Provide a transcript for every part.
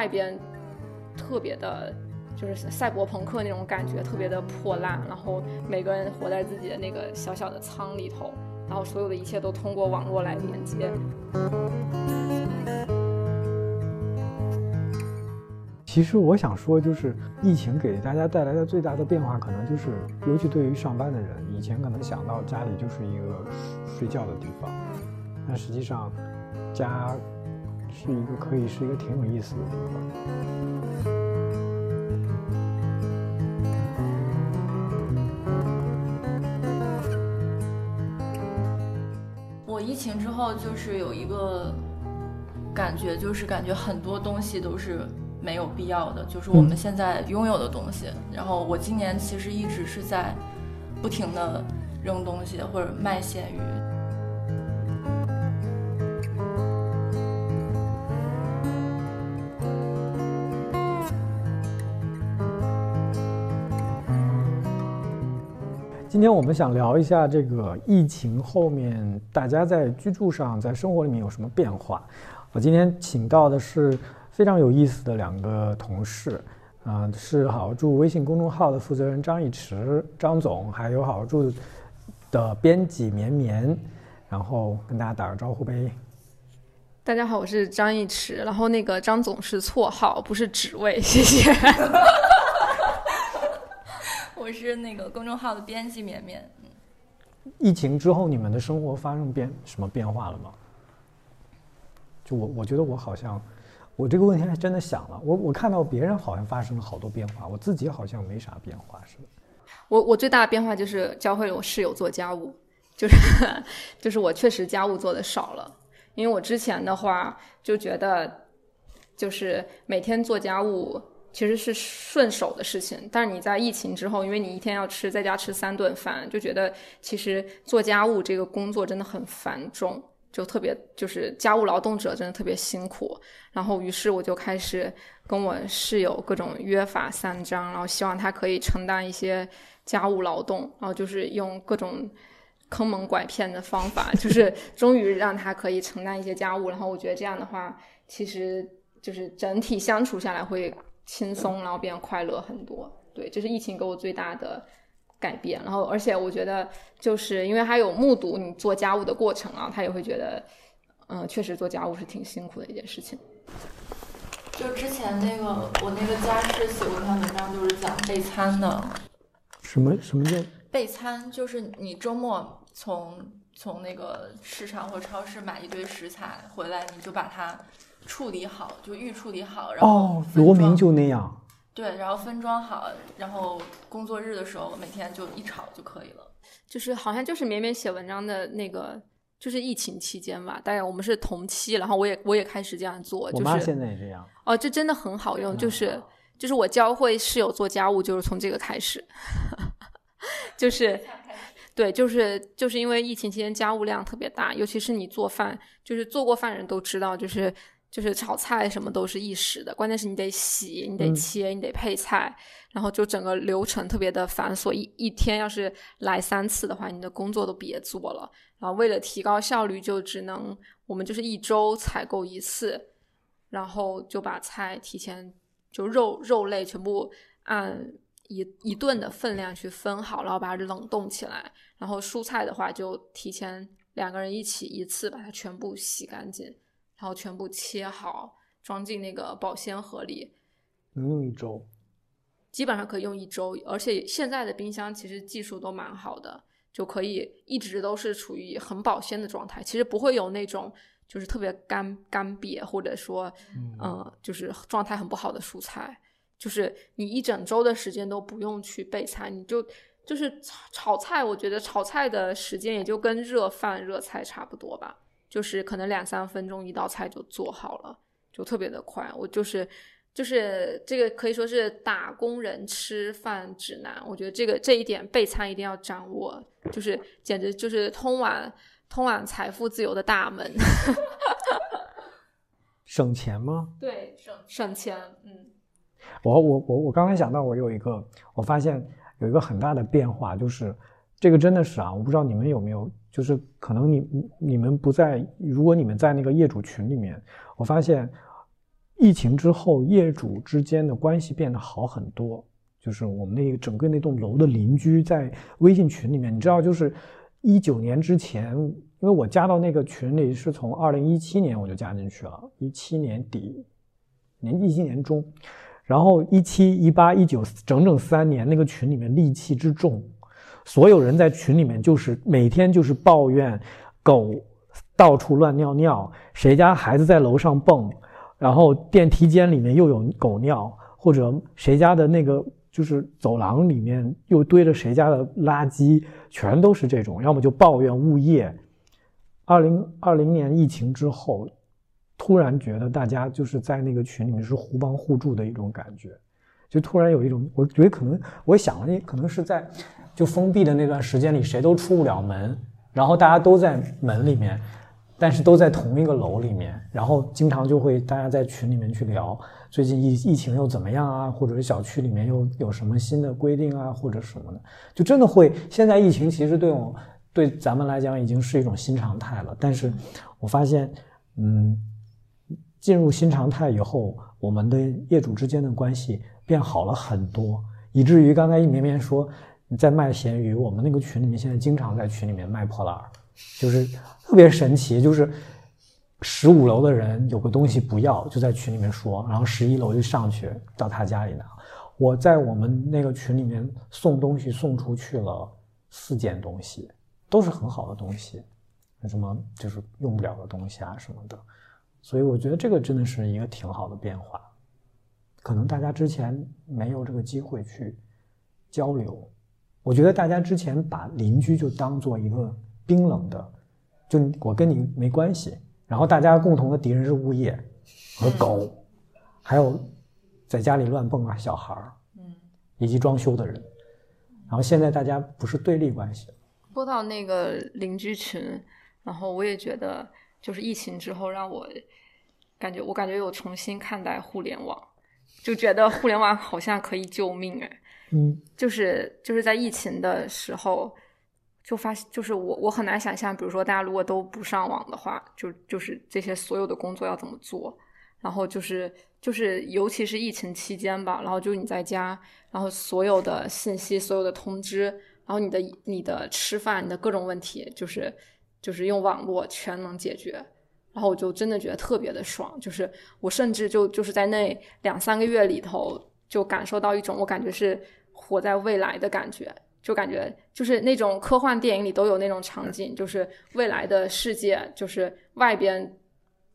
外边特别的，就是赛博朋克那种感觉，特别的破烂，然后每个人活在自己的那个小小的舱里头，然后所有的一切都通过网络来连接。其实我想说，就是疫情给大家带来的最大的变化，可能就是，尤其对于上班的人，以前可能想到家里就是一个睡觉的地方，但实际上，家是一个可以是一个挺有意思的地方。我疫情之后就是有一个感觉，就是感觉很多东西都是。没有必要的，就是我们现在拥有的东西。然后我今年其实一直是在不停的扔东西或者卖咸鱼。今天我们想聊一下这个疫情后面大家在居住上、在生活里面有什么变化。我今天请到的是。非常有意思的两个同事，啊，是好住微信公众号的负责人张一驰张总，还有好住的编辑绵绵，然后跟大家打个招呼呗。大家好，我是张一驰，然后那个张总是绰号，不是职位，谢谢。我是那个公众号的编辑绵绵。疫情之后，你们的生活发生变什么变化了吗？就我，我觉得我好像。我这个问题还真的想了，我我看到别人好像发生了好多变化，我自己好像没啥变化似的。我我最大的变化就是教会了我室友做家务，就是就是我确实家务做的少了，因为我之前的话就觉得就是每天做家务其实是顺手的事情，但是你在疫情之后，因为你一天要吃在家吃三顿饭，就觉得其实做家务这个工作真的很繁重。就特别就是家务劳动者真的特别辛苦，然后于是我就开始跟我室友各种约法三章，然后希望他可以承担一些家务劳动，然后就是用各种坑蒙拐骗的方法，就是终于让他可以承担一些家务，然后我觉得这样的话，其实就是整体相处下来会轻松，然后变快乐很多。对，这是疫情给我最大的。改变，然后而且我觉得，就是因为他有目睹你做家务的过程啊，他也会觉得，嗯，确实做家务是挺辛苦的一件事情。就之前那个我那个家事写过一篇文章，就是讲备餐的。什么什么叫备餐？就是你周末从从那个市场或超市买一堆食材回来，你就把它处理好，就预处理好，然后哦，罗明就那样。对，然后分装好，然后工作日的时候每天就一炒就可以了。就是好像就是绵绵写文章的那个，就是疫情期间吧，大概我们是同期，然后我也我也开始这样做。我妈现在也这样。哦，这真的很好用，就是就是我教会室友做家务，就是从这个开始。就是对，就是就是因为疫情期间家务量特别大，尤其是你做饭，就是做过饭人都知道，就是。就是炒菜什么都是一时的，关键是你得洗，你得切，你得配菜，然后就整个流程特别的繁琐。一一天要是来三次的话，你的工作都别做了。然后为了提高效率，就只能我们就是一周采购一次，然后就把菜提前就肉肉类全部按一一顿的分量去分好，然后把它冷冻起来。然后蔬菜的话，就提前两个人一起一次把它全部洗干净。然后全部切好，装进那个保鲜盒里，能用一周，基本上可以用一周。而且现在的冰箱其实技术都蛮好的，就可以一直都是处于很保鲜的状态。其实不会有那种就是特别干干瘪，或者说嗯，就是状态很不好的蔬菜。就是你一整周的时间都不用去备菜，你就就是炒炒菜。我觉得炒菜的时间也就跟热饭热菜差不多吧。就是可能两三分钟一道菜就做好了，就特别的快。我就是，就是这个可以说是打工人吃饭指南。我觉得这个这一点备餐一定要掌握，就是简直就是通往通往财富自由的大门。省钱吗？对，省省钱。嗯，我我我我刚才想到，我有一个，我发现有一个很大的变化，就是这个真的是啊，我不知道你们有没有。就是可能你你们不在，如果你们在那个业主群里面，我发现疫情之后，业主之间的关系变得好很多。就是我们那个整个那栋楼的邻居在微信群里面，你知道，就是一九年之前，因为我加到那个群里是从二零一七年我就加进去了，一七年底，年一七年中，然后一七一八一九整整三年，那个群里面戾气之重，所有人在群里面就是每天就是抱怨狗到处乱尿尿，谁家孩子在楼上蹦，然后电梯间里面又有狗尿，或者谁家的那个。就是走廊里面又堆着谁家的垃圾，全都是这种，要么就抱怨物业。二零二零年疫情之后，突然觉得大家就是在那个群里面是互帮互助的一种感觉，就突然有一种，我觉得可能我想了，那可能是在就封闭的那段时间里，谁都出不了门，然后大家都在门里面，但是都在同一个楼里面，然后经常就会大家在群里面去聊。最近疫疫情又怎么样啊？或者是小区里面又有什么新的规定啊，或者什么的，就真的会。现在疫情其实对我对咱们来讲已经是一种新常态了。但是我发现，嗯，进入新常态以后，我们的业主之间的关系变好了很多，以至于刚才一绵绵说你在卖咸鱼，我们那个群里面现在经常在群里面卖破烂儿，就是特别神奇，就是。十五楼的人有个东西不要，就在群里面说，然后十一楼就上去到他家里拿。我在我们那个群里面送东西送出去了四件东西，都是很好的东西，什么就是用不了的东西啊什么的。所以我觉得这个真的是一个挺好的变化，可能大家之前没有这个机会去交流。我觉得大家之前把邻居就当做一个冰冷的，就我跟你没关系。然后大家共同的敌人是物业和狗，还有在家里乱蹦啊小孩儿，嗯，以及装修的人。然后现在大家不是对立关系。说到那个邻居群，然后我也觉得，就是疫情之后让我感觉，我感觉有重新看待互联网，就觉得互联网好像可以救命哎，嗯，就是就是在疫情的时候。就发现，就是我我很难想象，比如说大家如果都不上网的话，就就是这些所有的工作要怎么做？然后就是就是尤其是疫情期间吧，然后就你在家，然后所有的信息、所有的通知，然后你的你的吃饭、你的各种问题，就是就是用网络全能解决。然后我就真的觉得特别的爽，就是我甚至就就是在那两三个月里头，就感受到一种我感觉是活在未来的感觉。就感觉就是那种科幻电影里都有那种场景，就是未来的世界，就是外边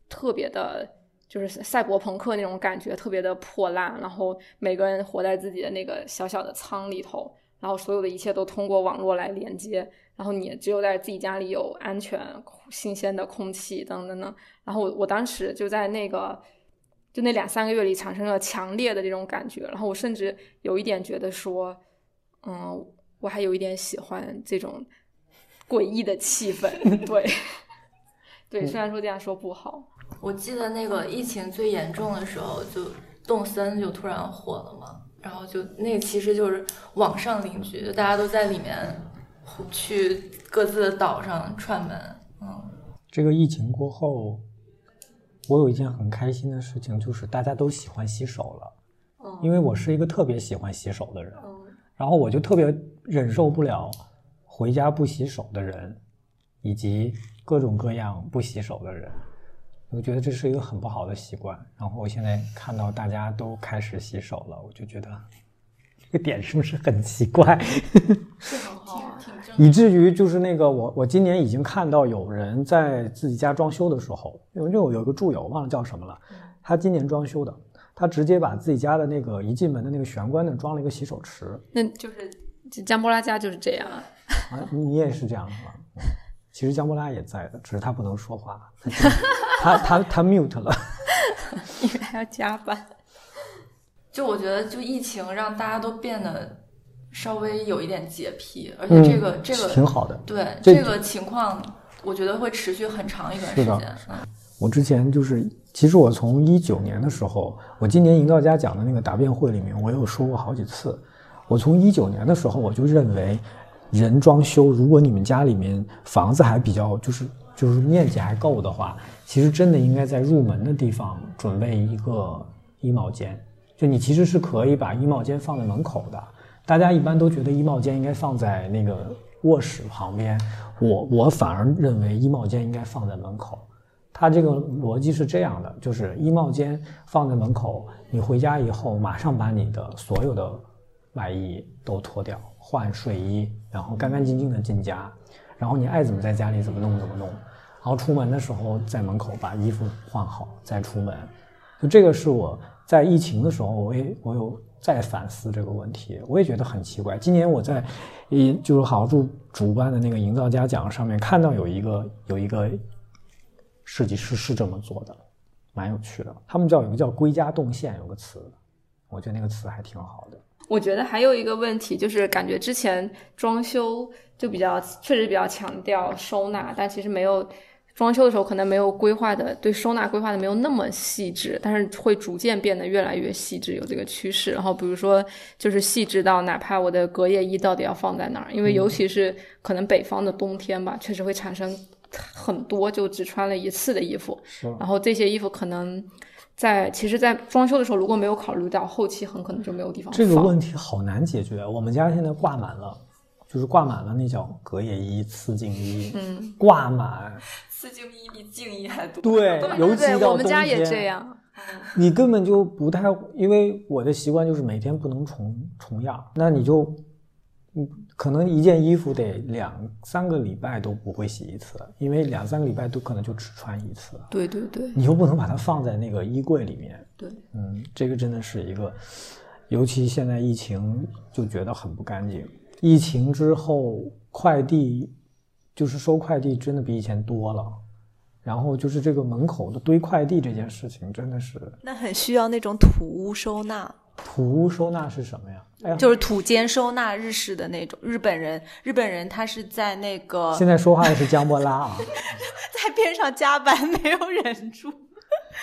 特别的，就是赛博朋克那种感觉，特别的破烂，然后每个人活在自己的那个小小的舱里头，然后所有的一切都通过网络来连接，然后你只有在自己家里有安全、新鲜的空气等等等。然后我我当时就在那个就那两三个月里产生了强烈的这种感觉，然后我甚至有一点觉得说，嗯。我还有一点喜欢这种诡异的气氛，对，对，虽然说这样说不好。我记得那个疫情最严重的时候，就动森就突然火了嘛，然后就那个其实就是网上邻居，就大家都在里面去各自的岛上串门。嗯，这个疫情过后，我有一件很开心的事情，就是大家都喜欢洗手了。嗯，因为我是一个特别喜欢洗手的人。嗯。然后我就特别忍受不了回家不洗手的人，以及各种各样不洗手的人，我觉得这是一个很不好的习惯。然后我现在看到大家都开始洗手了，我就觉得这个点是不是很奇怪？是很好啊，以至于就是那个我我今年已经看到有人在自己家装修的时候，因为有有一个住友忘了叫什么了，他今年装修的。他直接把自己家的那个一进门的那个玄关那装了一个洗手池，那就是江波拉家就是这样啊。啊，你也是这样的吗？其实姜波拉也在的，只是他不能说话，他他他 mute 了，因为还要加班。就我觉得，就疫情让大家都变得稍微有一点洁癖，而且这个这个挺好的。对这个情况，我觉得会持续很长一段时间。嗯，我之前就是。其实我从一九年的时候，我今年营造家讲的那个答辩会里面，我有说过好几次。我从一九年的时候，我就认为，人装修，如果你们家里面房子还比较就是就是面积还够的话，其实真的应该在入门的地方准备一个衣帽间。就你其实是可以把衣帽间放在门口的。大家一般都觉得衣帽间应该放在那个卧室旁边，我我反而认为衣帽间应该放在门口。它这个逻辑是这样的，就是衣帽间放在门口，你回家以后马上把你的所有的外衣都脱掉，换睡衣，然后干干净净的进家，然后你爱怎么在家里怎么弄怎么弄，然后出门的时候在门口把衣服换好再出门。就这个是我在疫情的时候，我也我有在反思这个问题，我也觉得很奇怪。今年我在，一就是好好住主办的那个营造家奖上面看到有一个有一个。设计师是这么做的，蛮有趣的。他们叫有个叫“归家动线”，有个词，我觉得那个词还挺好的。我觉得还有一个问题就是，感觉之前装修就比较确实比较强调收纳，但其实没有装修的时候可能没有规划的对收纳规划的没有那么细致，但是会逐渐变得越来越细致，有这个趋势。然后比如说就是细致到哪怕我的隔夜衣到底要放在哪儿，因为尤其是可能北方的冬天吧，确实会产生。很多就只穿了一次的衣服，然后这些衣服可能在其实，在装修的时候如果没有考虑到，后期很可能就没有地方这个问题好难解决。我们家现在挂满了，就是挂满了那叫隔夜衣、次净衣，嗯，挂满。次净衣比净衣还多。对，尤其到我们家也这样。你根本就不太，因为我的习惯就是每天不能重重样，那你就。嗯，可能一件衣服得两三个礼拜都不会洗一次，因为两三个礼拜都可能就只穿一次。对对对，你又不能把它放在那个衣柜里面。对，嗯，这个真的是一个，尤其现在疫情就觉得很不干净。疫情之后，快递就是收快递真的比以前多了，然后就是这个门口的堆快递这件事情真的是，那很需要那种土屋收纳。土屋收纳是什么呀？就是土间收纳日式的那种。日本人，日本人他是在那个。现在说话的是江波拉啊，在边上加班没有忍住。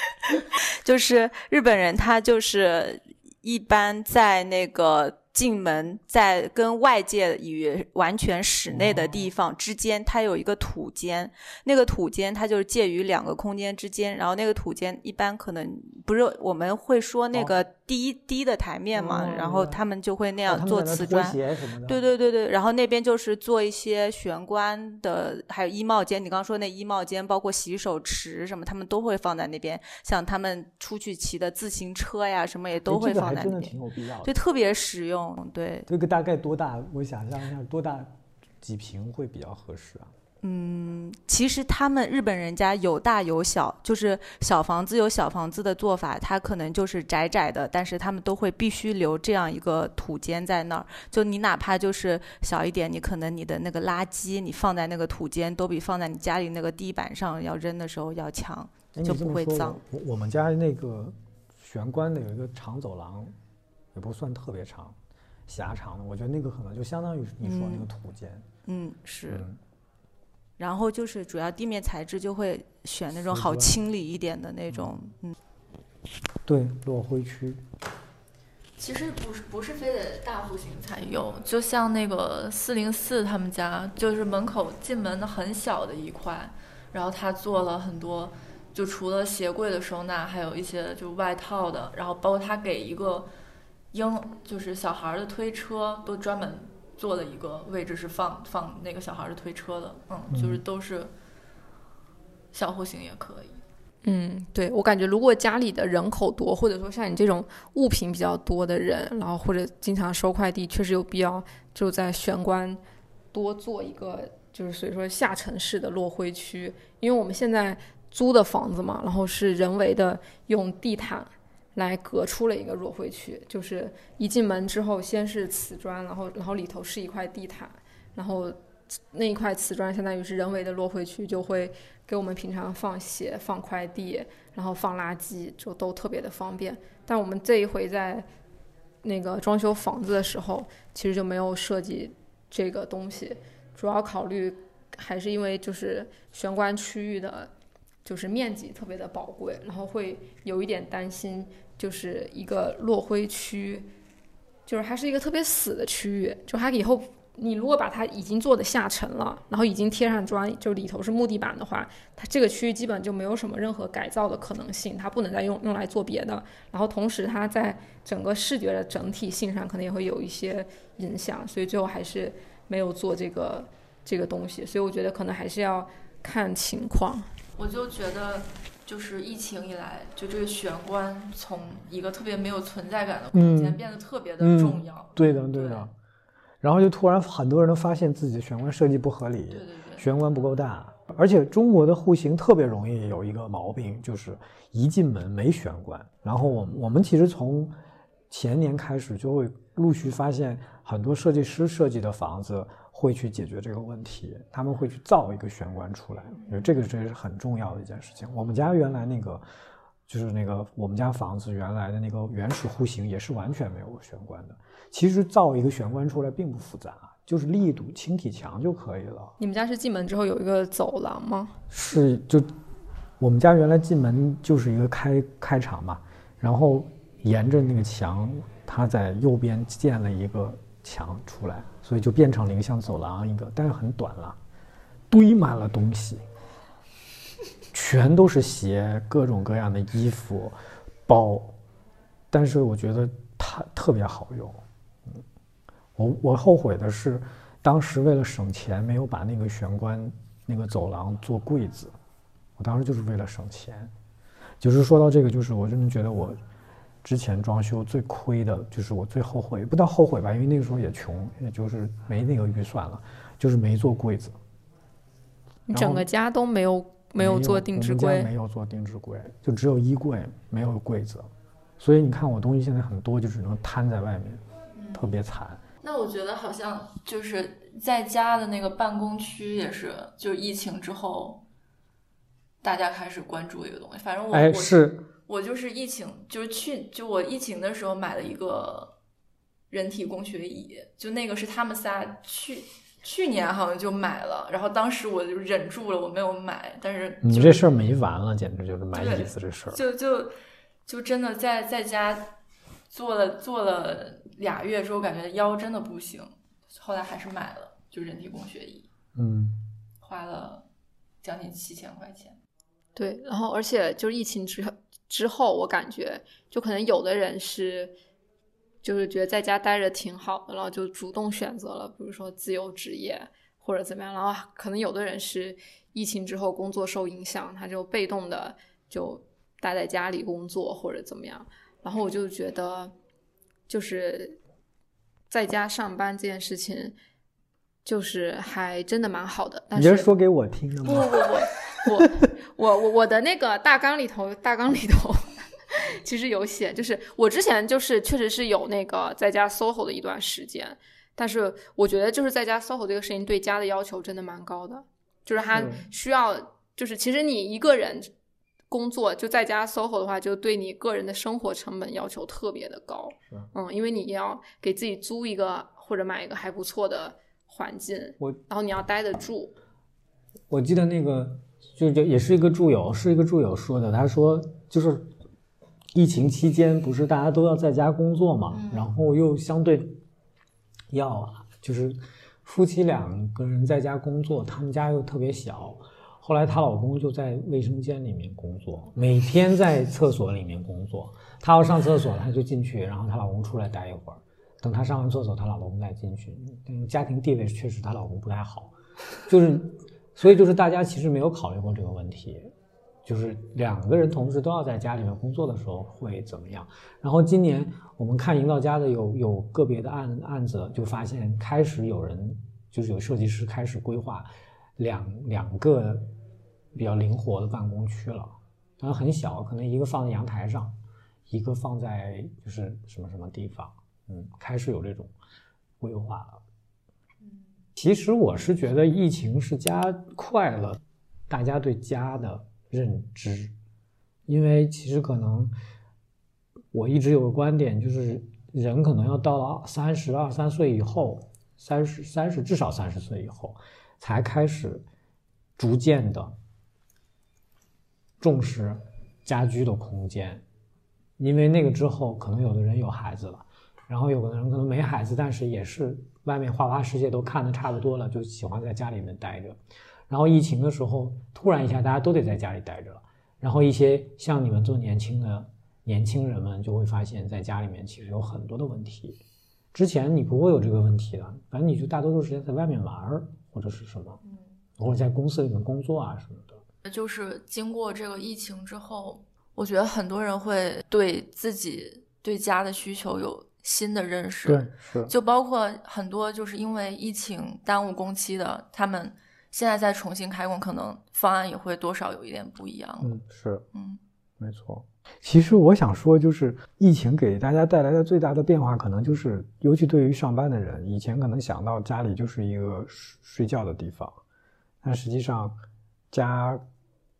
就是日本人，他就是一般在那个。进门在跟外界与完全室内的地方之间，它有一个土间。那个土间它就是介于两个空间之间。然后那个土间一般可能不是我们会说那个低低的台面嘛，然后他们就会那样做瓷砖。对对对对，然后那边就是做一些玄关的，还有衣帽间。你刚刚说那衣帽间，包括洗手池什么，他们都会放在那边。像他们出去骑的自行车呀，什么也都会放在那边。就特别实用。嗯，对，这个大概多大？我想象一下，多大几平会比较合适啊？嗯，其实他们日本人家有大有小，就是小房子有小房子的做法，它可能就是窄窄的，但是他们都会必须留这样一个土间在那儿。就你哪怕就是小一点，你可能你的那个垃圾你放在那个土间，都比放在你家里那个地板上要扔的时候要强，就不会脏。我我们家那个玄关的有一个长走廊，也不算特别长。狭长的，我觉得那个可能就相当于你说那个土间。嗯，是。然后就是主要地面材质就会选那种好清理一点的那种。嗯。对，落灰区。其实不是不是非得大户型才有，就像那个四零四他们家，就是门口进门的很小的一块，然后他做了很多，就除了鞋柜的收纳，还有一些就外套的，然后包括他给一个。婴就是小孩的推车都专门做了一个位置是放放那个小孩的推车的，嗯，就是都是小户型也可以。嗯，对我感觉如果家里的人口多，或者说像你这种物品比较多的人，然后或者经常收快递，确实有必要就在玄关多做一个，就是所以说下沉式的落灰区，因为我们现在租的房子嘛，然后是人为的用地毯。来隔出了一个落灰区，就是一进门之后，先是瓷砖，然后然后里头是一块地毯，然后那一块瓷砖相当于是人为的落灰区，就会给我们平常放鞋、放快递，然后放垃圾，就都特别的方便。但我们这一回在那个装修房子的时候，其实就没有设计这个东西，主要考虑还是因为就是玄关区域的。就是面积特别的宝贵，然后会有一点担心，就是一个落灰区，就是它是一个特别死的区域，就它以后你如果把它已经做的下沉了，然后已经贴上砖，就里头是木地板的话，它这个区域基本就没有什么任何改造的可能性，它不能再用用来做别的。然后同时它在整个视觉的整体性上可能也会有一些影响，所以最后还是没有做这个这个东西。所以我觉得可能还是要看情况。我就觉得，就是疫情以来，就这个玄关从一个特别没有存在感的空间，变得特别的重要。对的，对的。然后就突然很多人都发现自己的玄关设计不合理，对对对，玄关不够大，而且中国的户型特别容易有一个毛病，就是一进门没玄关。然后我我们其实从前年开始就会陆续发现很多设计师设计的房子会去解决这个问题，他们会去造一个玄关出来，我觉得这个真是很重要的一件事情。我们家原来那个就是那个我们家房子原来的那个原始户型也是完全没有玄关的。其实造一个玄关出来并不复杂，就是立一堵轻体墙就可以了。你们家是进门之后有一个走廊吗？是，就我们家原来进门就是一个开开场嘛，然后沿着那个墙，它在右边建了一个墙出来，所以就变成了一个像走廊一个，但是很短了，堆满了东西，全都是鞋，各种各样的衣服、包，但是我觉得它特别好用。我我后悔的是，当时为了省钱，没有把那个玄关那个走廊做柜子。我当时就是为了省钱。就是说到这个，就是我真的觉得我之前装修最亏的，就是我最后悔，不到后悔吧，因为那个时候也穷，也就是没那个预算了，就是没做柜子。你整个家都没有没有做定制柜？没有做定制柜，就只有衣柜，没有柜子。所以你看我东西现在很多，就只能摊在外面，特别惨。那我觉得好像就是在家的那个办公区也是，就是疫情之后，大家开始关注一个东西。反正我我是我就是疫情，就是去就我疫情的时候买了一个人体工学椅，就那个是他们仨去去年好像就买了，然后当时我就忍住了，我没有买。但是你这事儿没完了，简直就是买椅子这事儿，就就就真的在在家做了做了。俩月之后感觉腰真的不行，后来还是买了，就人体工学椅，嗯，花了将近七千块钱。对，然后而且就是疫情之之后，我感觉就可能有的人是，就是觉得在家待着挺好的，然后就主动选择了，比如说自由职业或者怎么样。然后可能有的人是疫情之后工作受影响，他就被动的就待在家里工作或者怎么样。然后我就觉得。就是在家上班这件事情，就是还真的蛮好的。但是你是说给我听的吗？不不不，我我我我的那个大纲里头，大纲里头其实有写，就是我之前就是确实是有那个在家 SOHO 的一段时间，但是我觉得就是在家 SOHO 这个事情对家的要求真的蛮高的，就是它需要，就是其实你一个人。工作就在家 SOHO 的话，就对你个人的生活成本要求特别的高。嗯，因为你要给自己租一个或者买一个还不错的环境，我然后你要待得住。我记得那个就就也是一个助友，是一个助友说的，他说就是疫情期间不是大家都要在家工作嘛，然后又相对要就是夫妻两个人在家工作，他们家又特别小。后来她老公就在卫生间里面工作，每天在厕所里面工作。她要上厕所，她就进去，然后她老公出来待一会儿。等她上完厕所，她老公再进去。家庭地位确实她老公不太好，就是，所以就是大家其实没有考虑过这个问题，就是两个人同时都要在家里面工作的时候会怎么样。然后今年我们看营造家的有有个别的案案子，就发现开始有人就是有设计师开始规划。两两个比较灵活的办公区了，当然很小，可能一个放在阳台上，一个放在就是什么什么地方，嗯，开始有这种规划了。其实我是觉得疫情是加快了大家对家的认知，因为其实可能我一直有个观点，就是人可能要到了三十二三岁以后，三十三十至少三十岁以后。才开始逐渐的重视家居的空间，因为那个之后，可能有的人有孩子了，然后有的人可能没孩子，但是也是外面花花世界都看的差不多了，就喜欢在家里面待着。然后疫情的时候，突然一下大家都得在家里待着了。然后一些像你们做年轻的年轻人们就会发现，在家里面其实有很多的问题。之前你不会有这个问题的，反正你就大多数时间在外面玩儿或者是什么，或者在公司里面工作啊什么的。就是经过这个疫情之后，我觉得很多人会对自己对家的需求有新的认识。对，是。就包括很多就是因为疫情耽误工期的，他们。现在再重新开工，可能方案也会多少有一点不一样。嗯，是，嗯，没错。其实我想说，就是疫情给大家带来的最大的变化，可能就是，尤其对于上班的人，以前可能想到家里就是一个睡觉的地方，但实际上，家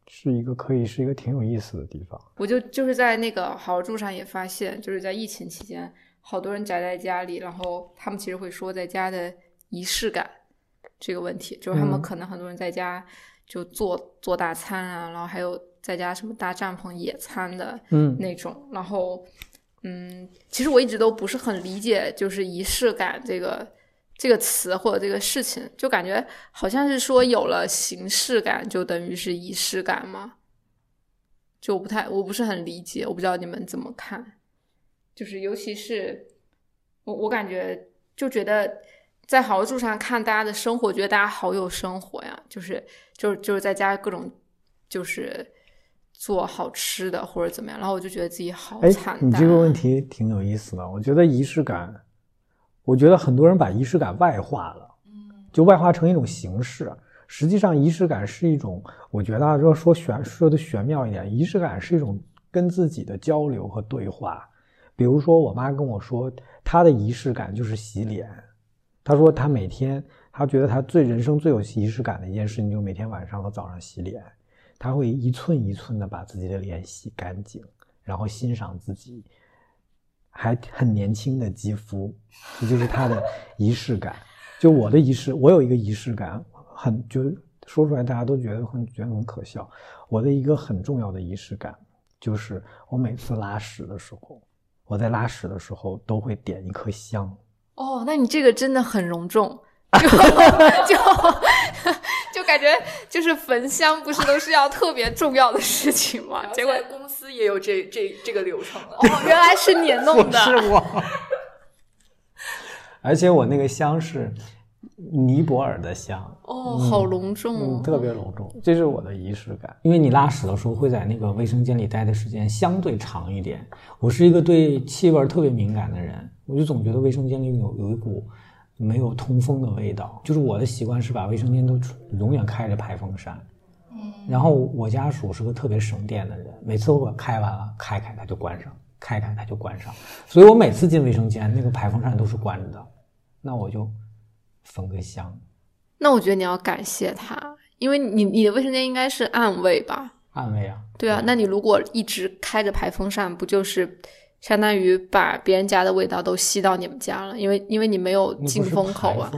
是一个可以是一个挺有意思的地方。我就就是在那个好好住上也发现，就是在疫情期间，好多人宅在家里，然后他们其实会说在家的仪式感。这个问题就是他们可能很多人在家就做做大餐啊，然后还有在家什么搭帐篷野餐的那种，然后嗯，其实我一直都不是很理解，就是仪式感这个这个词或者这个事情，就感觉好像是说有了形式感就等于是仪式感吗？就不太我不是很理解，我不知道你们怎么看，就是尤其是我我感觉就觉得。在好好住上看大家的生活，觉得大家好有生活呀，就是就是就是在家各种就是做好吃的或者怎么样，然后我就觉得自己好惨。你这个问题挺有意思的，我觉得仪式感，我觉得很多人把仪式感外化了，就外化成一种形式。实际上，仪式感是一种，我觉得如果说玄说的玄妙一点，仪式感是一种跟自己的交流和对话。比如说，我妈跟我说，她的仪式感就是洗脸。她说，她每天，她觉得她最人生最有仪式感的一件事情，就是每天晚上和早上洗脸。他会一寸一寸的把自己的脸洗干净，然后欣赏自己还很年轻的肌肤，这就是他的仪式感。就我的仪式，我有一个仪式感，很就说出来大家都觉得很觉得很可笑。我的一个很重要的仪式感，就是我每次拉屎的时候，我在拉屎的时候都会点一颗香。哦，那你这个真的很隆重，就就 就感觉就是焚香，不是都是要特别重要的事情吗？结果公司也有这这这个流程哦，原来是你弄的，是我。而且我那个香是尼泊尔的香哦，好隆重，特别隆重，这是我的仪式感。因为你拉屎的时候会在那个卫生间里待的时间相对长一点，我是一个对气味特别敏感的人。我就总觉得卫生间里有有一股没有通风的味道，就是我的习惯是把卫生间都永远开着排风扇。嗯，然后我家属是个特别省电的人，每次我开完了开开它就关上，开开它就关上，所以我每次进卫生间那个排风扇都是关着的，那我就焚个香。那我觉得你要感谢他，因为你你的卫生间应该是暗卫吧？暗卫啊。对啊，那你如果一直开着排风扇，不就是？相当于把别人家的味道都吸到你们家了，因为因为你没有进风口啊，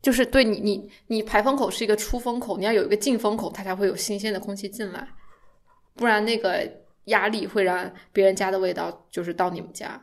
就是对你你你排风口是一个出风口，你要有一个进风口，它才会有新鲜的空气进来，不然那个压力会让别人家的味道就是到你们家，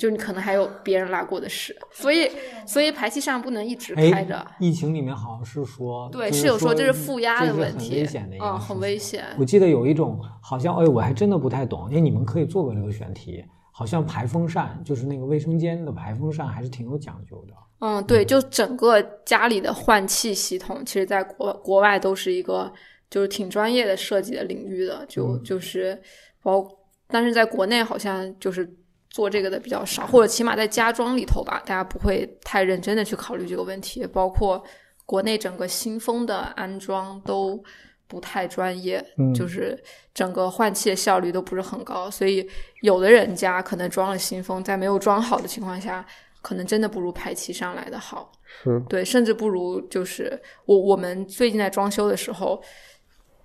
就你可能还有别人拉过的屎，所以所以排气扇不能一直开着。疫情里面好像是说，对，是有说这是负压的问题，危险的嗯，很危险。我记得有一种好像，哎，我还真的不太懂，因为，你们可以做个这个选题。好像排风扇就是那个卫生间的排风扇，还是挺有讲究的。嗯，对，就整个家里的换气系统，其实在国国外都是一个就是挺专业的设计的领域的，就就是包，但是在国内好像就是做这个的比较少，或者起码在家装里头吧，大家不会太认真的去考虑这个问题。包括国内整个新风的安装都。不太专业，就是整个换气的效率都不是很高，所以有的人家可能装了新风，在没有装好的情况下，可能真的不如排气上来的好。是对，甚至不如就是我我们最近在装修的时候，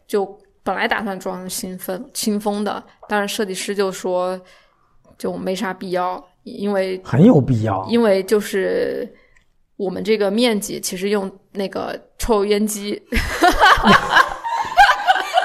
就本来打算装新风新风的，但是设计师就说就没啥必要，因为很有必要，因为就是我们这个面积其实用那个抽油烟机。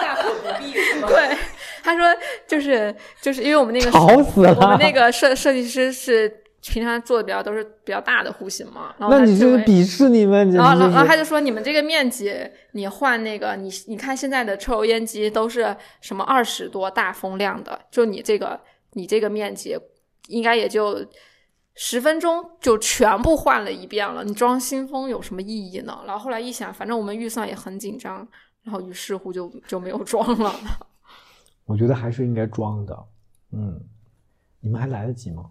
大可不必对，他说就是就是因为我们那个吵死了，我们那个设设计师是平常做的比较都是比较大的户型嘛，然后那你就是鄙视你们，然后，然后他就说：“你们这个面积，你换那个，你你看现在的抽油烟机都是什么二十多大风量的，就你这个你这个面积，应该也就十分钟就全部换了一遍了。你装新风有什么意义呢？”然后后来一想，反正我们预算也很紧张，然后于是乎就就没有装了。我觉得还是应该装的。嗯，你们还来得及吗？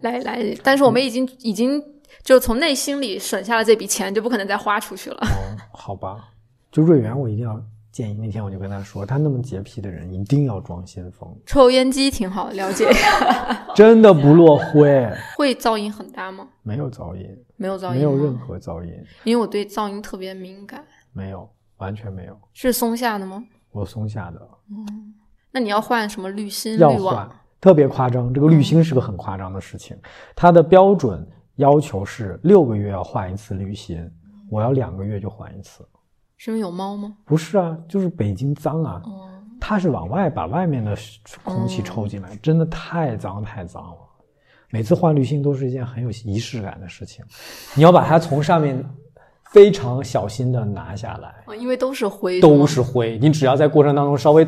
来来来，但是我们已经已经就从内心里省下了这笔钱，就不可能再花出去了。哦，好吧，就瑞元，我一定要建议。那天我就跟他说，他那么洁癖的人，一定要装先锋，抽油烟机挺好，了解一 下。真的不落灰，会噪音很大吗？没有噪音，没有噪音，没有任何噪音，因为我对噪音特别敏感。没有，完全没有。是松下的吗？我松下的嗯那你要换什么滤芯、要滤网换？，特别夸张。这个滤芯是个很夸张的事情，它的标准要求是六个月要换一次滤芯，我要两个月就换一次。是因为有猫吗？不是啊，就是北京脏啊，哦，它是往外把外面的空气抽进来，真的太脏太脏了。每次换滤芯都是一件很有仪式感的事情，你要把它从上面非常小心的拿下来，哦因为都是灰，都是灰，你只要在过程当中稍微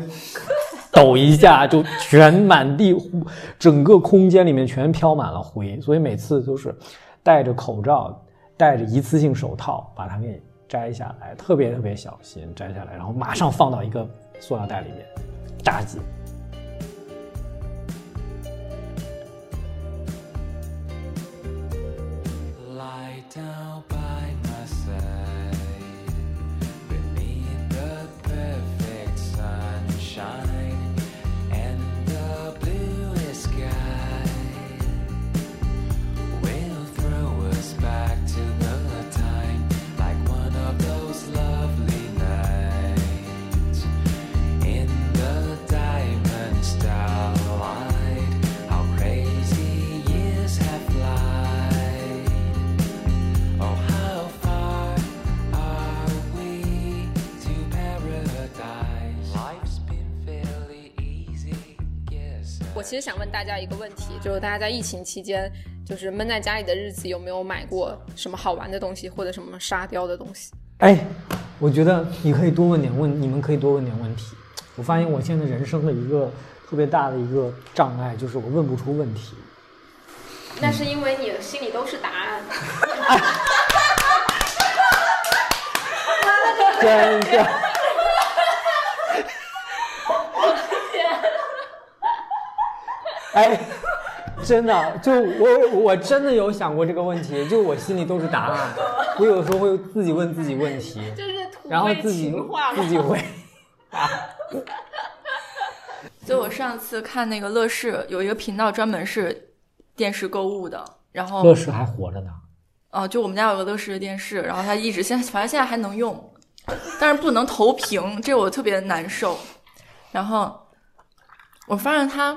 抖一下，就全满地，整个空间里面全飘满了灰，所以每次都是戴着口罩，戴着一次性手套把它给摘下来，特别特别小心摘下来，然后马上放到一个塑料袋里面扎紧。其实想问大家一个问题，就是大家在疫情期间，就是闷在家里的日子，有没有买过什么好玩的东西，或者什么沙雕的东西？哎，我觉得你可以多问点问，你们可以多问点问题。我发现我现在人生的一个特别大的一个障碍，就是我问不出问题。那是因为你心里都是答案。真的。哎，真的，就我我真的有想过这个问题，就我心里都是答案。我有时候会自己问自己问题，就是土然后自己自己回。就我上次看那个乐视有一个频道专门是电视购物的，然后乐视还活着呢，哦，就我们家有个乐视的电视，然后它一直现在反正现在还能用，但是不能投屏，这我特别难受。然后我发现它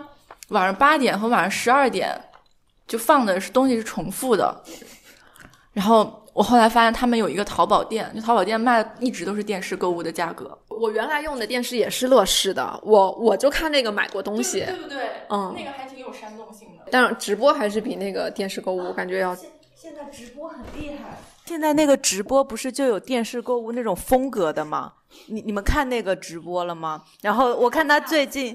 晚上八点和晚上十二点就放的是东西是重复的，然后我后来发现他们有一个淘宝店，就淘宝店卖的一直都是电视购物的价格，我原来用的电视也是乐视的，我我就看那个买过东西，对不对？嗯那个还挺有煽动性的。但是直播还是比那个电视购物感觉要现在直播很厉害。现在那个直播不是就有电视购物那种风格的吗？你你们看那个直播了吗？然后我看他最近，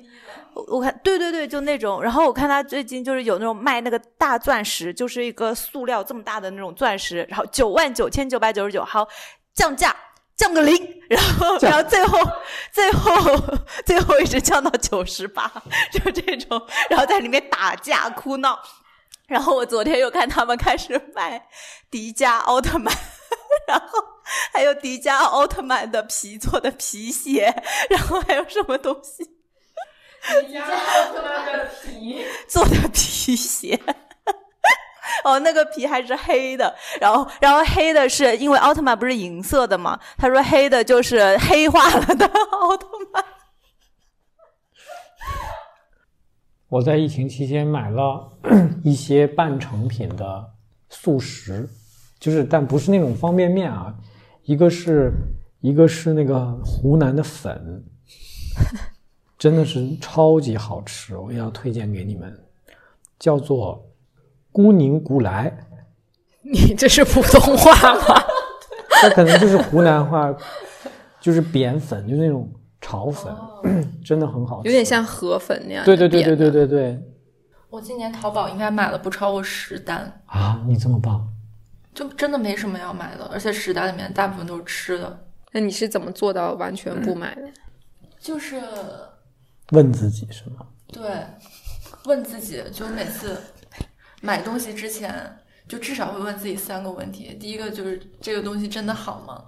我我看对对对，就那种。然后我看他最近就是有那种卖那个大钻石，就是一个塑料这么大的那种钻石，然后九万九千九百九十九，好降价。降个零，然后，然后最后，最后，最后一直降到九十八，就这种，然后在里面打架哭闹，然后我昨天又看他们开始卖迪迦奥特曼，然后还有迪迦奥特曼的皮做的皮鞋，然后还有什么东西？迪迦奥特曼的皮做的皮鞋。哦，那个皮还是黑的，然后，然后黑的是因为奥特曼不是银色的嘛？他说黑的就是黑化了的奥特曼。我在疫情期间买了一些半成品的速食，就是但不是那种方便面啊，一个是一个是那个湖南的粉，真的是超级好吃，我也要推荐给你们，叫做孤宁古来，你这是普通话吗？这可能就是湖南话，就是扁粉，就那种炒粉，真的很好吃，有点像河粉那样。对对对对对。对对我今年淘宝应该买了不超过十单，啊！你这么棒，就真的没什么要买的，而且十单里面大部分都是吃的，那你是怎么做到完全不买的？就是问自己是吗？对，问自己，就每次买东西之前，就至少会问自己三个问题。第一个就是这个东西真的好吗？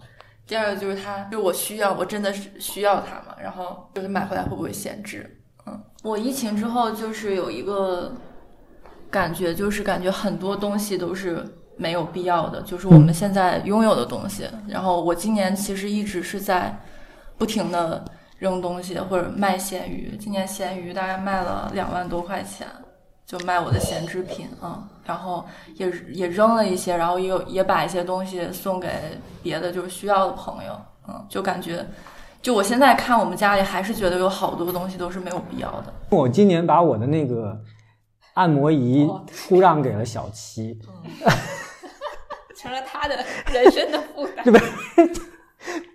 第二个就是它，就我需要，我真的是需要它嘛？然后就是买回来会不会闲置？嗯，我疫情之后就是有一个感觉，就是感觉很多东西都是没有必要的，就是我们现在拥有的东西。然后我今年其实一直是在不停的扔东西或者卖咸鱼，今年咸鱼大概卖了两万多块钱，就卖我的闲置品啊、嗯然后也也扔了一些，然后也有也把一些东西送给别的就是需要的朋友，嗯，就感觉。就我现在看我们家里，还是觉得有好多东西都是没有必要的。我今年把我的那个按摩仪哦出让给了小七，成了他的人生的负担。对吧？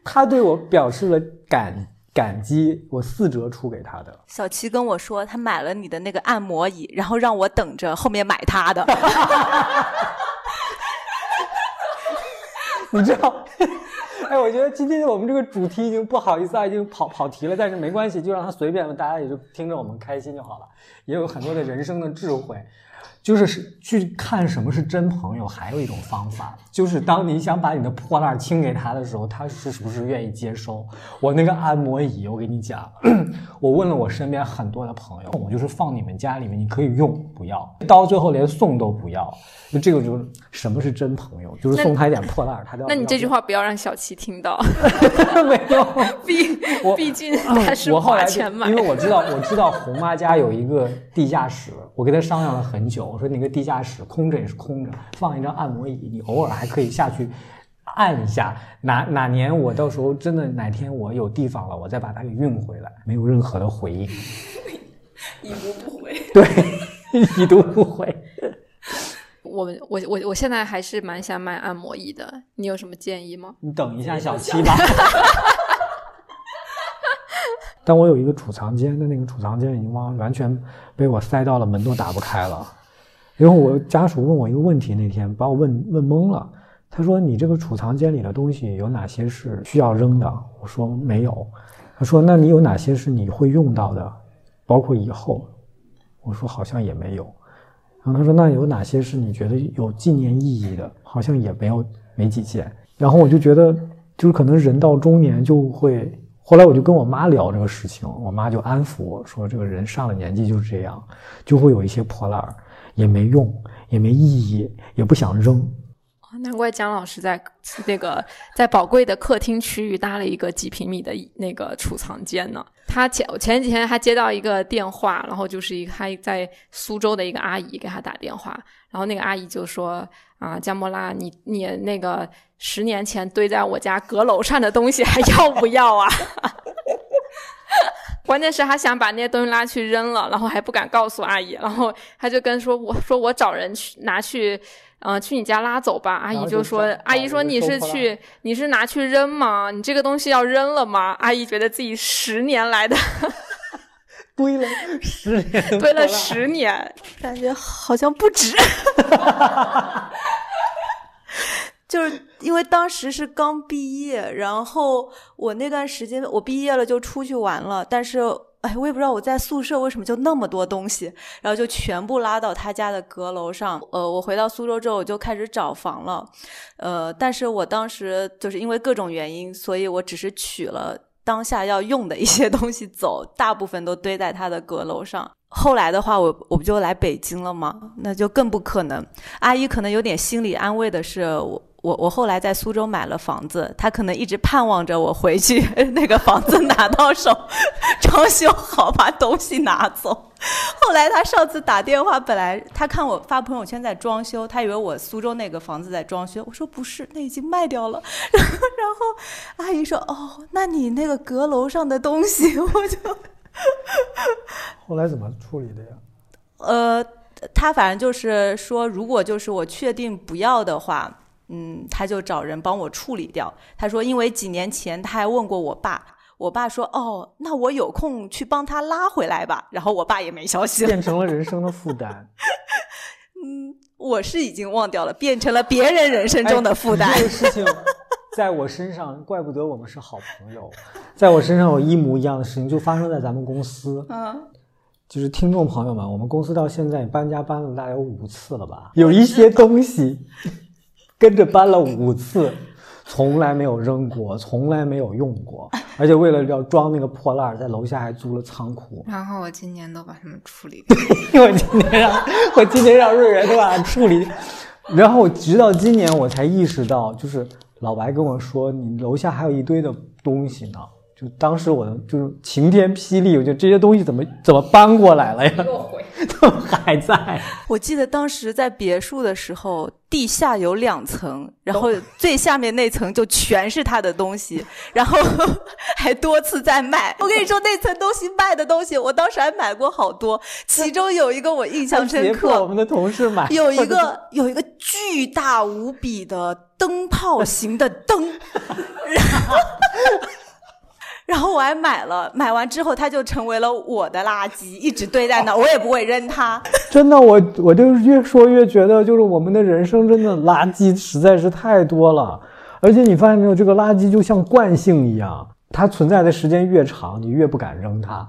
他对我表示了感感激，我四折出给他的。小七跟我说，他买了你的那个按摩椅，然后让我等着后面买他的。你知道？哎，我觉得今天我们这个主题已经不好意思啊，已经跑跑题了，但是没关系，就让他随便，大家也就听着我们开心就好了。也有很多的人生的智慧，就是是去看什么是真朋友，还有一种方法，就是当你想把你的破烂清给他的时候，他是不是愿意接收？我那个按摩椅，我跟你讲，我问了我身边很多的朋友，我就是放你们家里面，你可以用，不要，到最后连送都不要。就这个就是什么是真朋友，就是送他一点破烂，他都要。那你这句话不要让小七听到，没有。毕我毕竟他是花钱买因为我知道我知道红妈家有一个地下室，我跟他商量了很久，我说那个地下室空着也是空着，放一张按摩椅，你偶尔还可以下去按一下。哪哪年我到时候真的哪天我有地方了，我再把它给运回来，没有任何的回应，已读不回。对，已读不回。我们我我我现在还是蛮想买按摩椅的，你有什么建议吗？你等一下小七吧。但我有一个储藏间，但那个储藏间已经完完全被我塞到了门都打不开了。然后我家属问我一个问题，那天把我问问懵了。他说：“你这个储藏间里的东西有哪些是需要扔的？”我说：“没有。”他说：“那你有哪些是你会用到的，包括以后？”我说：“好像也没有。”然后他说：“那有哪些是你觉得有纪念意义的？好像也没有，没几件。”然后我就觉得，就是可能人到中年就会。后来我就跟我妈聊这个事情，我妈就安抚我说：“这个人上了年纪就是这样，就会有一些破烂儿，也没用，也没意义，也不想扔。难怪姜老师在那个在宝贵的客厅区域搭了一个几平米的那个储藏间呢。他前前几天还接到一个电话，然后就是一个他在苏州的一个阿姨给他打电话，然后那个阿姨就说啊，姜莫拉，你你那个十年前堆在我家阁楼上的东西还要不要啊？关键是他想把那些东西拉去扔了，然后还不敢告诉阿姨，然后他就跟说我说我找人去拿去。嗯、去你家拉走吧。阿姨就说找，阿姨说你是去你是拿去扔吗？你这个东西要扔了吗？阿姨觉得自己十年来的 堆了十年，堆了十年，感觉好像不止。就是因为当时是刚毕业，然后我那段时间我毕业了就出去玩了，但是哎，我也不知道我在宿舍为什么就那么多东西，然后就全部拉到他家的阁楼上。呃，我回到苏州之后我就开始找房了，呃，但是我当时就是因为各种原因，所以我只是取了当下要用的一些东西走，大部分都堆在他的阁楼上。后来的话，我我不就来北京了吗？那就更不可能。阿姨可能有点心理安慰的是，我我我后来在苏州买了房子，他可能一直盼望着我回去 那个房子拿到手，装修好，把东西拿走。后来他上次打电话，本来他看我发朋友圈在装修，他以为我苏州那个房子在装修。我说不是，那已经卖掉了。然 后然后阿姨说：“哦，那你那个阁楼上的东西，我就。”后来怎么处理的呀？呃，他反正就是说，如果就是我确定不要的话，嗯，他就找人帮我处理掉。他说，因为几年前他还问过我爸，我爸说，哦，那我有空去帮他拉回来吧。然后我爸也没消息了。变成了人生的负担。嗯，我是已经忘掉了，变成了别人人生中的负担。哎这个事情在我身上，怪不得我们是好朋友。在我身上有一模一样的事情，就发生在咱们公司。嗯，就是听众朋友们，我们公司到现在搬家搬了大概有五次了吧？有一些东西跟着搬了五次，从来没有扔过，从来没有用过，而且为了要装那个破烂，在楼下还租了仓库。然后我今年都把它们处理掉。我今年让，我今年让瑞瑞都把它处理，然后直到今年我才意识到，就是老白跟我说，你楼下还有一堆的东西呢。就当时我就是晴天霹雳，我觉得这些东西怎么怎么搬过来了呀？都还在。我记得当时在别墅的时候，地下有两层，然后最下面那层就全是他的东西，然后 还多次在卖。我跟你说，那层东西卖的东西，我当时还买过好多，其中有一个我印象深刻我刻，们的同事买，有一个有一个巨大无比的灯泡型的灯，然后。然后我还买了，买完之后它就成为了我的垃圾，一直堆在那，我也不会扔它。真的，我我就越说越觉得，就是我们的人生真的垃圾实在是太多了。而且你发现没有，这个垃圾就像惯性一样，它存在的时间越长，你越不敢扔它。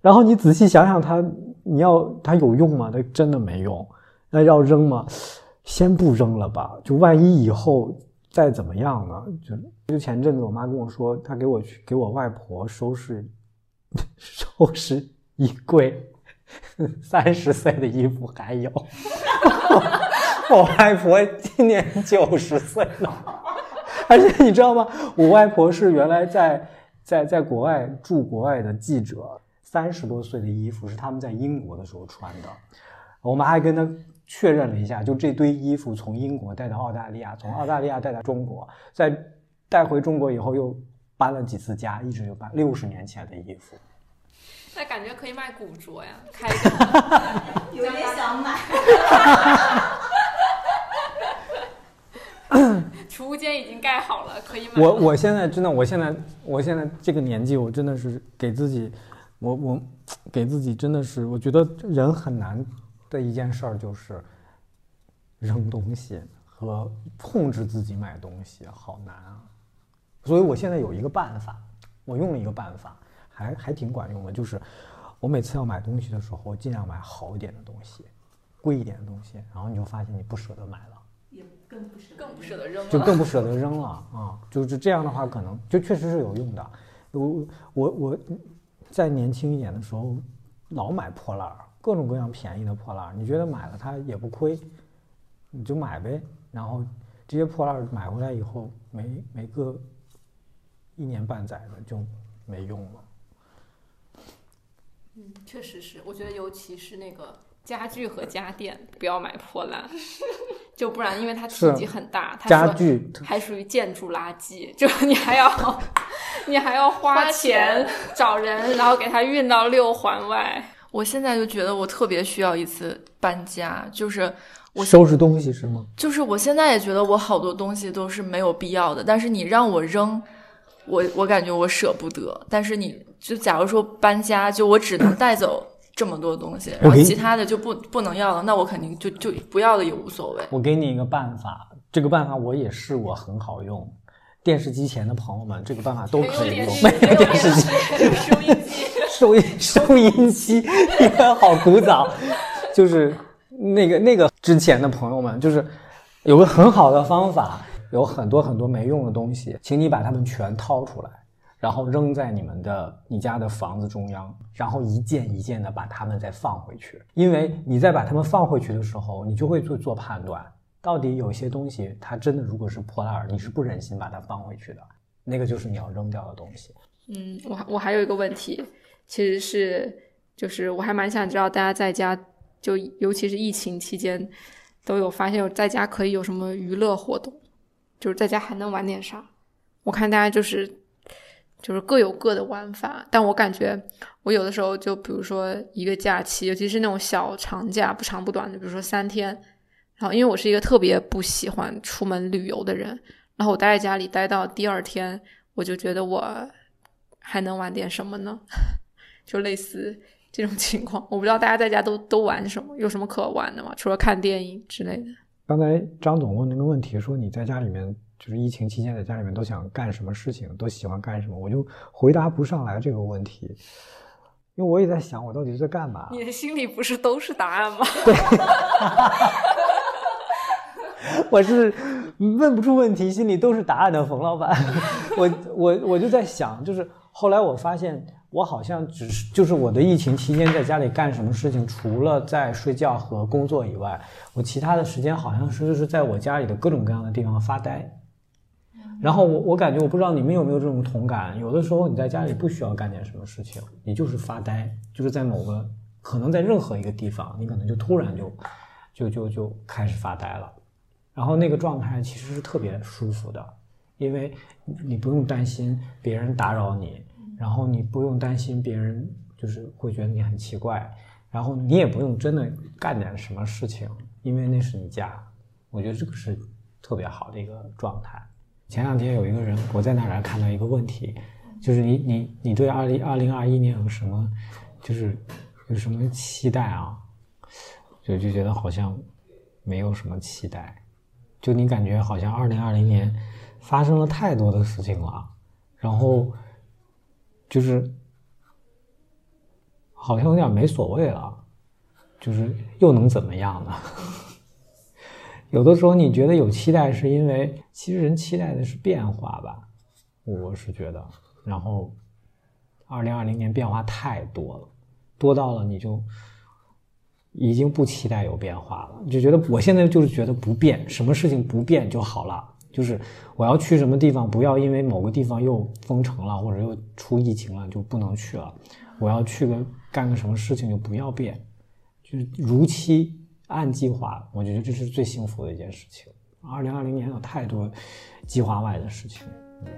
然后你仔细想想它，你要它有用吗？它真的没用。那要扔吗？先不扔了吧，就万一以后再怎么样呢？就就前阵子我妈跟我说，她给我去给我外婆收拾 收拾衣柜。三十岁的衣服还有，我外婆今年九十岁了，而且你知道吗？我外婆是原来在在在国外驻国外的记者，三十多岁的衣服是他们在英国的时候穿的。我们还跟他确认了一下，就这堆衣服从英国带到澳大利亚，从澳大利亚带到中国，在带回中国以后又搬了几次家，一直就搬六十年前的衣服。那感觉可以卖古着呀，开一个。有点想买。储物间已经盖好了，可以买。我我现在真的，我现在我现在这个年纪，我真的是给自己，我我给自己真的是，我觉得人很难的一件事儿就是扔东西和控制自己买东西，好难啊。所以我现在有一个办法，我用了一个办法，还还挺管用的，就是我每次要买东西的时候，我尽量买好一点的东西，贵一点的东西，然后你就发现你不舍得买了。也更不舍得扔了。就更不舍得扔了啊！就是这样的话，可能就确实是有用的。我我我在年轻一点的时候，老买破烂儿，各种各样便宜的破烂，你觉得买了它也不亏，你就买呗。然后这些破烂买回来以后，没没个一年半载的就没用了。嗯，确实是，我觉得尤其是那个家具和家电，不要买破烂，就不然因为它体积很大，它家具还属于建筑垃圾，就你还要 你还要花钱找人，然后给它运到六环外。我现在就觉得我特别需要一次搬家，就是我收拾东西是吗？就是我现在也觉得我好多东西都是没有必要的，但是你让我扔，我我感觉我舍不得。但是你就假如说搬家，就我只能带走这么多东西，然后其他的就不不能要了，那我肯定就就不要了也无所谓。我给你一个办法，这个办法我也试过，很好用。电视机前的朋友们，这个办法都可以用。没有电视机，收音机，收音收音机，你们好古早，就是那个那个之前的朋友们，就是有个很好的方法，有很多很多没用的东西，请你把它们全掏出来，然后扔在你们的你家的房子中央，然后一件一件的把它们再放回去，因为你在把它们放回去的时候，你就会做做判断，到底有些东西它真的如果是破烂，你是不忍心把它放回去的，那个就是你要扔掉的东西。嗯，我我还有一个问题，其实是就是我还蛮想知道大家在家，就尤其是疫情期间，都有发现有在家可以有什么娱乐活动，就是在家还能玩点啥？我看大家就是就是各有各的玩法。但我感觉我有的时候就比如说一个假期，尤其是那种小长假，不长不短的，比如说三天，然后因为我是一个特别不喜欢出门旅游的人，然后我待在家里待到第二天，我就觉得我还能玩点什么呢？就类似这种情况，我不知道大家在家都都玩什么，有什么可玩的吗？除了看电影之类的。刚才张总问那个问题，说你在家里面就是疫情期间在家里面都想干什么事情，都喜欢干什么，我就回答不上来这个问题，因为我也在想我到底在干嘛。你的心里不是都是答案吗？对我是问不出问题，心里都是答案的冯老板。我我我就在想，就是后来我发现，我好像只是就是我的疫情期间在家里干什么事情，除了在睡觉和工作以外，我其他的时间好像是就是在我家里的各种各样的地方发呆。然后我我感觉我不知道你们有没有这种同感，有的时候你在家里不需要干点什么事情，你就是发呆，就是在某个可能在任何一个地方，你可能就突然就就就就开始发呆了。然后那个状态其实是特别舒服的，因为你不用担心别人打扰你，然后你不用担心别人就是会觉得你很奇怪，然后你也不用真的干点什么事情，因为那是你家。我觉得这个是特别好的一个状态。前两天有一个人，我在那儿看到一个问题，就是你你你对二零二零二一年有什么就是有什么期待啊？就就觉得好像没有什么期待。就你感觉好像二零二零年发生了太多的事情了，然后就是好像有点没所谓了，就是又能怎么样呢？有的时候你觉得有期待，是因为其实人期待的是变化吧，我是觉得。然后二零二零年变化太多了，多到了你就。已经不期待有变化了，就觉得我现在就是觉得不变，什么事情不变就好了。就是我要去什么地方，不要因为某个地方又封城了或者又出疫情了就不能去了。我要去个干个什么事情就不要变，就是如期按计划。我觉得这是最幸福的一件事情。二零二零年有太多计划外的事情。嗯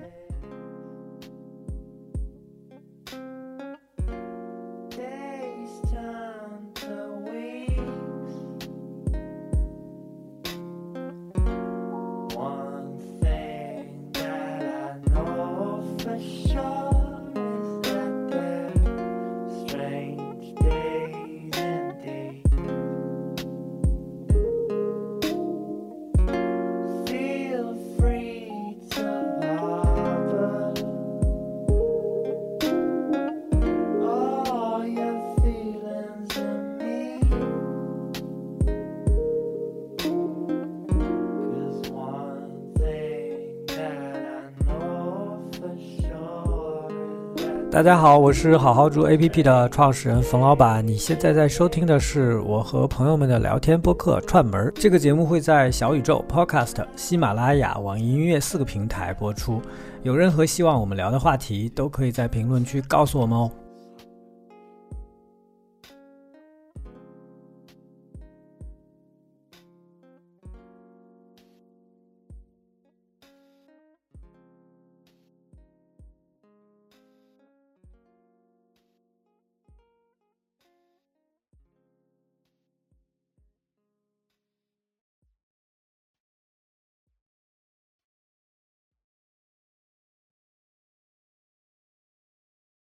大家好，我是好好住 APP 的创始人冯老板。你现在在收听的是我和朋友们的聊天播客《串门儿》。这个节目会在小宇宙、Podcast、喜马拉雅、网易音乐四个平台播出。有任何希望我们聊的话题，都可以在评论区告诉我们哦。